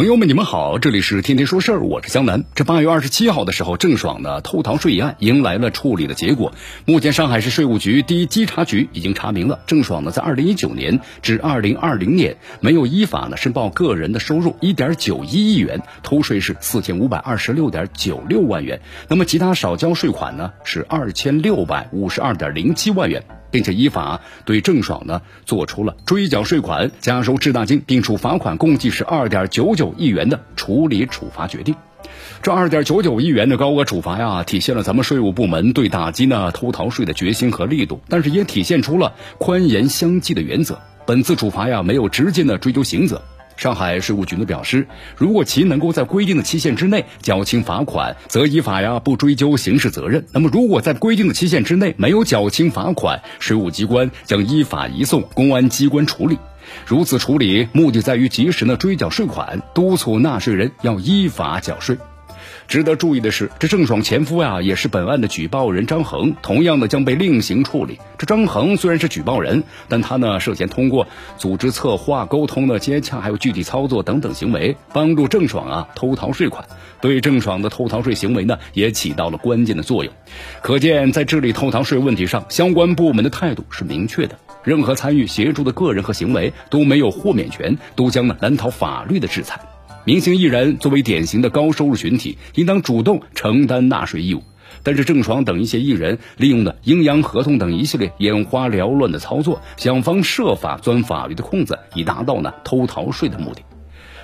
朋友们，你们好，这里是天天说事儿，我是江南。这八月二十七号的时候，郑爽的偷逃税一案迎来了处理的结果。目前，上海市税务局第一稽查局已经查明了，郑爽呢在二零一九年至二零二零年没有依法呢申报个人的收入一点九一亿元，偷税是四千五百二十六点九六万元。那么其他少交税款呢是二千六百五十二点零七万元。并且依法对郑爽呢做出了追缴税款、加收滞纳金，并处罚款共计是二点九九亿元的处理处罚决定。这二点九九亿元的高额处罚呀，体现了咱们税务部门对打击呢偷逃税的决心和力度，但是也体现出了宽严相济的原则。本次处罚呀，没有直接的追究刑责。上海税务局呢表示，如果其能够在规定的期限之内缴清罚款，则依法呀不追究刑事责任。那么，如果在规定的期限之内没有缴清罚款，税务机关将依法移送公安机关处理。如此处理目的在于及时呢追缴税款，督促纳税人要依法缴税。值得注意的是，这郑爽前夫呀，也是本案的举报人张恒，同样的将被另行处理。这张恒虽然是举报人，但他呢涉嫌通过组织策划、沟通的接洽，还有具体操作等等行为，帮助郑爽啊偷逃税款，对郑爽的偷逃税行为呢也起到了关键的作用。可见，在治理偷逃税问题上，相关部门的态度是明确的，任何参与协助的个人和行为都没有豁免权，都将呢难逃法律的制裁。明星艺人作为典型的高收入群体，应当主动承担纳税义务。但是郑爽等一些艺人利用的阴阳合同等一系列眼花缭乱的操作，想方设法钻法律的空子，以达到呢偷逃税的目的。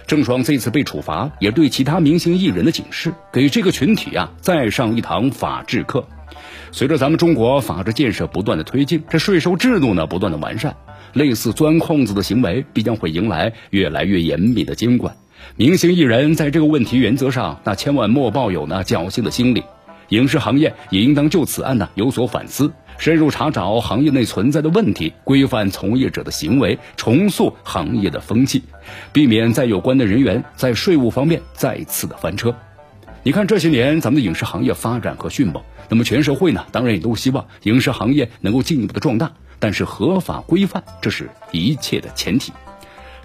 郑爽这次被处罚，也对其他明星艺人的警示，给这个群体啊再上一堂法治课。随着咱们中国法治建设不断的推进，这税收制度呢不断的完善，类似钻空子的行为必将会迎来越来越严密的监管。明星艺人在这个问题原则上，那千万莫抱有那侥幸的心理。影视行业也应当就此案呢有所反思，深入查找行业内存在的问题，规范从业者的行为，重塑行业的风气，避免在有关的人员在税务方面再次的翻车。你看这些年咱们的影视行业发展和迅猛，那么全社会呢当然也都希望影视行业能够进一步的壮大，但是合法规范这是一切的前提。